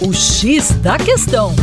O X da questão.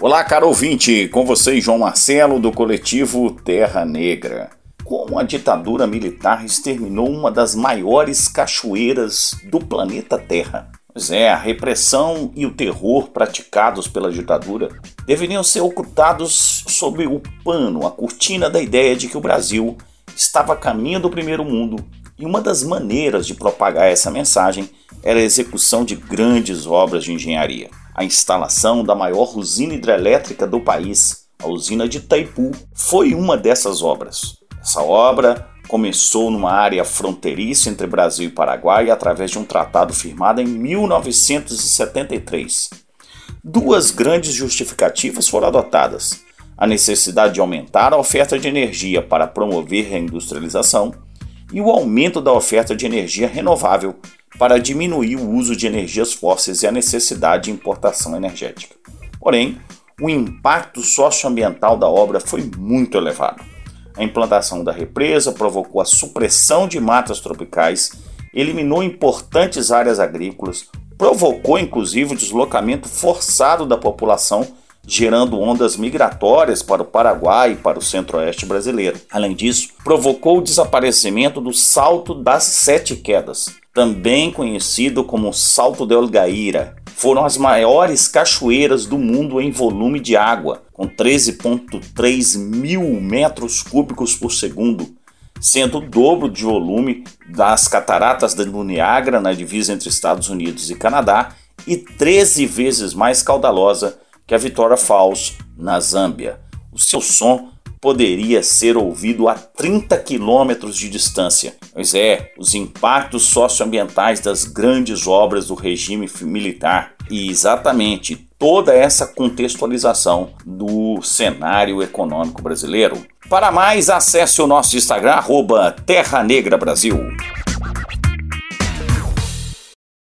Olá, caro ouvinte, com vocês João Marcelo do coletivo Terra Negra. Como a ditadura militar exterminou uma das maiores cachoeiras do planeta Terra. Pois é, a repressão e o terror praticados pela ditadura deveriam ser ocultados sob o pano, a cortina da ideia de que o Brasil estava a caminho do primeiro mundo e uma das maneiras de propagar essa mensagem era a execução de grandes obras de engenharia a instalação da maior usina hidrelétrica do país, a usina de Itaipu, foi uma dessas obras. Essa obra começou numa área fronteiriça entre Brasil e Paraguai através de um tratado firmado em 1973. Duas grandes justificativas foram adotadas: a necessidade de aumentar a oferta de energia para promover a industrialização e o aumento da oferta de energia renovável para diminuir o uso de energias fósseis e a necessidade de importação energética. Porém, o impacto socioambiental da obra foi muito elevado. A implantação da represa provocou a supressão de matas tropicais, eliminou importantes áreas agrícolas, provocou inclusive o deslocamento forçado da população, gerando ondas migratórias para o Paraguai e para o centro-oeste brasileiro. Além disso, provocou o desaparecimento do Salto das Sete Quedas, também conhecido como Salto del Gaira, foram as maiores cachoeiras do mundo em volume de água, com 13,3 mil metros cúbicos por segundo, sendo o dobro de volume das cataratas do Niágara na divisa entre Estados Unidos e Canadá e 13 vezes mais caudalosa que a Victoria Falls na Zâmbia. O seu som poderia ser ouvido a 30 quilômetros de distância. Pois é, os impactos socioambientais das grandes obras do regime militar e exatamente toda essa contextualização do cenário econômico brasileiro. Para mais, acesse o nosso Instagram, arroba Terra Negra Brasil.